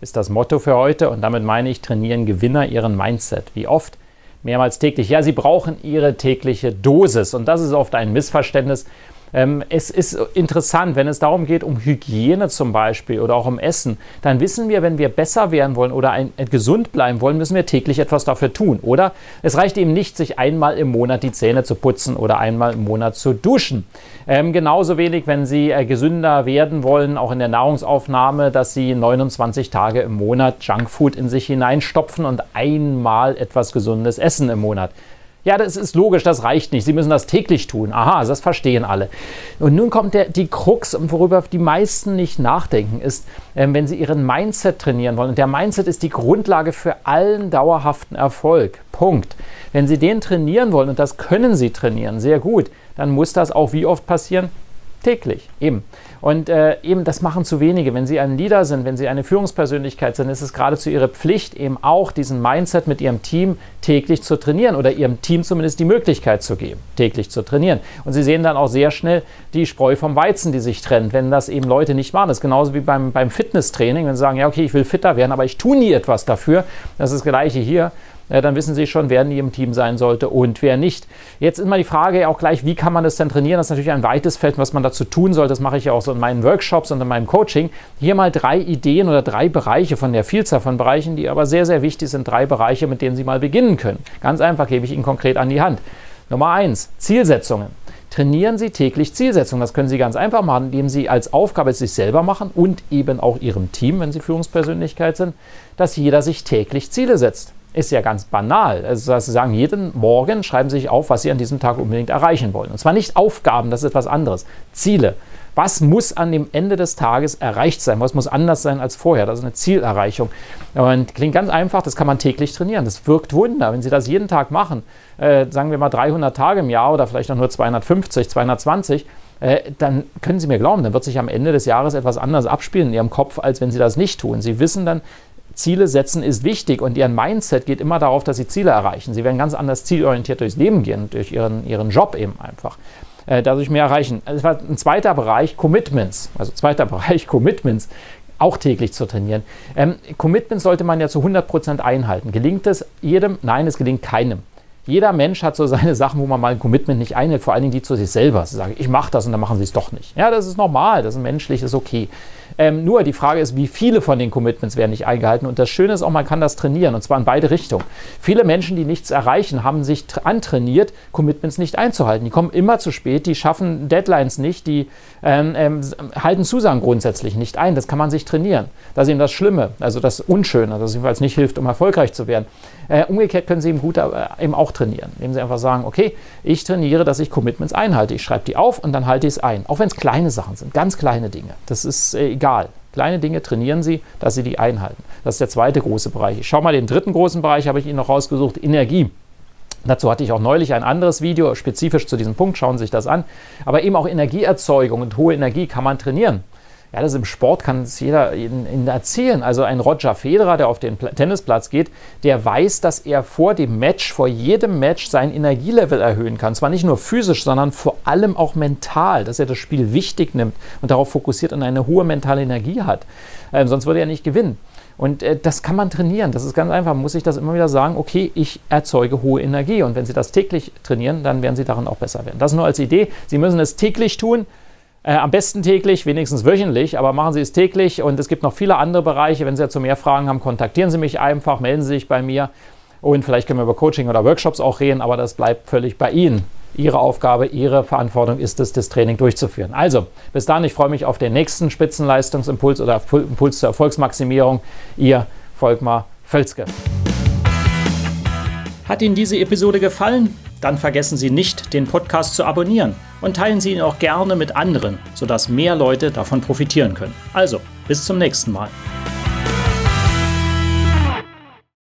ist das Motto für heute und damit meine ich, trainieren Gewinner ihren Mindset. Wie oft? Mehrmals täglich. Ja, sie brauchen ihre tägliche Dosis und das ist oft ein Missverständnis. Ähm, es ist interessant, wenn es darum geht, um Hygiene zum Beispiel oder auch um Essen, dann wissen wir, wenn wir besser werden wollen oder ein, äh, gesund bleiben wollen, müssen wir täglich etwas dafür tun. Oder es reicht eben nicht, sich einmal im Monat die Zähne zu putzen oder einmal im Monat zu duschen. Ähm, genauso wenig, wenn Sie äh, gesünder werden wollen, auch in der Nahrungsaufnahme, dass Sie 29 Tage im Monat Junkfood in sich hineinstopfen und einmal etwas Gesundes essen im Monat. Ja, das ist logisch, das reicht nicht. Sie müssen das täglich tun. Aha, das verstehen alle. Und nun kommt der, die Krux, worüber die meisten nicht nachdenken, ist, äh, wenn sie ihren Mindset trainieren wollen. Und der Mindset ist die Grundlage für allen dauerhaften Erfolg. Punkt. Wenn Sie den trainieren wollen, und das können Sie trainieren, sehr gut, dann muss das auch wie oft passieren? Täglich, eben. Und äh, eben, das machen zu wenige. Wenn Sie ein Leader sind, wenn Sie eine Führungspersönlichkeit sind, ist es geradezu Ihre Pflicht, eben auch diesen Mindset mit Ihrem Team täglich zu trainieren oder Ihrem Team zumindest die Möglichkeit zu geben, täglich zu trainieren. Und Sie sehen dann auch sehr schnell die Spreu vom Weizen, die sich trennt, wenn das eben Leute nicht machen. Das ist genauso wie beim, beim Fitnesstraining, wenn Sie sagen, ja, okay, ich will fitter werden, aber ich tue nie etwas dafür. Das ist das Gleiche hier dann wissen Sie schon, wer in Ihrem Team sein sollte und wer nicht. Jetzt ist mal die Frage auch gleich, wie kann man das denn trainieren? Das ist natürlich ein weites Feld, was man dazu tun sollte. Das mache ich ja auch so in meinen Workshops und in meinem Coaching. Hier mal drei Ideen oder drei Bereiche von der Vielzahl von Bereichen, die aber sehr, sehr wichtig sind. Drei Bereiche, mit denen Sie mal beginnen können. Ganz einfach gebe ich Ihnen konkret an die Hand. Nummer eins, Zielsetzungen. Trainieren Sie täglich Zielsetzungen. Das können Sie ganz einfach machen, indem Sie als Aufgabe sich selber machen und eben auch Ihrem Team, wenn Sie Führungspersönlichkeit sind, dass jeder sich täglich Ziele setzt ist ja ganz banal. Also, Sie sagen, jeden Morgen schreiben Sie sich auf, was Sie an diesem Tag unbedingt erreichen wollen. Und zwar nicht Aufgaben, das ist etwas anderes. Ziele. Was muss an dem Ende des Tages erreicht sein? Was muss anders sein als vorher? Das ist eine Zielerreichung. Und klingt ganz einfach, das kann man täglich trainieren. Das wirkt Wunder. Wenn Sie das jeden Tag machen, äh, sagen wir mal 300 Tage im Jahr oder vielleicht auch nur 250, 220, äh, dann können Sie mir glauben, dann wird sich am Ende des Jahres etwas anderes abspielen in Ihrem Kopf, als wenn Sie das nicht tun. Sie wissen dann, Ziele setzen ist wichtig und ihr Mindset geht immer darauf, dass sie Ziele erreichen. Sie werden ganz anders zielorientiert durchs Leben gehen, durch ihren, ihren Job eben einfach. Äh, dadurch mehr erreichen. Es war ein zweiter Bereich, Commitments. Also zweiter Bereich, Commitments auch täglich zu trainieren. Ähm, Commitments sollte man ja zu 100% einhalten. Gelingt es jedem? Nein, es gelingt keinem. Jeder Mensch hat so seine Sachen, wo man mal ein Commitment nicht einhält, vor allen Dingen die zu sich selber. Sie sagen, ich mache das und dann machen sie es doch nicht. Ja, das ist normal, das ist menschlich, ist okay. Ähm, nur die Frage ist, wie viele von den Commitments werden nicht eingehalten. Und das Schöne ist auch, man kann das trainieren und zwar in beide Richtungen. Viele Menschen, die nichts erreichen, haben sich antrainiert, Commitments nicht einzuhalten. Die kommen immer zu spät, die schaffen Deadlines nicht, die ähm, ähm, halten Zusagen grundsätzlich nicht ein. Das kann man sich trainieren. Das ist eben das Schlimme, also das Unschöne, das jedenfalls nicht hilft, um erfolgreich zu werden. Äh, umgekehrt können Sie eben gut äh, eben auch trainieren, indem Sie einfach sagen, okay, ich trainiere, dass ich Commitments einhalte. Ich schreibe die auf und dann halte ich es ein. Auch wenn es kleine Sachen sind, ganz kleine Dinge. Das ist äh, egal. Kleine Dinge trainieren Sie, dass Sie die einhalten. Das ist der zweite große Bereich. Ich schaue mal den dritten großen Bereich, habe ich Ihnen noch rausgesucht, Energie. Dazu hatte ich auch neulich ein anderes Video spezifisch zu diesem Punkt, schauen Sie sich das an. Aber eben auch Energieerzeugung und hohe Energie kann man trainieren. Ja, das im Sport kann es jeder Ihnen erzählen. Also ein Roger Federer, der auf den Tennisplatz geht, der weiß, dass er vor dem Match, vor jedem Match sein Energielevel erhöhen kann. Zwar nicht nur physisch, sondern vor allem auch mental, dass er das Spiel wichtig nimmt und darauf fokussiert und eine hohe mentale Energie hat. Ähm, sonst würde er nicht gewinnen. Und äh, das kann man trainieren. Das ist ganz einfach. Muss sich das immer wieder sagen, okay, ich erzeuge hohe Energie. Und wenn Sie das täglich trainieren, dann werden Sie darin auch besser werden. Das nur als Idee. Sie müssen es täglich tun. Äh, am besten täglich, wenigstens wöchentlich, aber machen Sie es täglich. Und es gibt noch viele andere Bereiche. Wenn Sie dazu mehr Fragen haben, kontaktieren Sie mich einfach, melden Sie sich bei mir. Und vielleicht können wir über Coaching oder Workshops auch reden, aber das bleibt völlig bei Ihnen. Ihre Aufgabe, Ihre Verantwortung ist es, das Training durchzuführen. Also, bis dann, ich freue mich auf den nächsten Spitzenleistungsimpuls oder Impuls zur Erfolgsmaximierung. Ihr Volkmar Völzke. Hat Ihnen diese Episode gefallen? Dann vergessen Sie nicht, den Podcast zu abonnieren und teilen Sie ihn auch gerne mit anderen, sodass mehr Leute davon profitieren können. Also, bis zum nächsten Mal.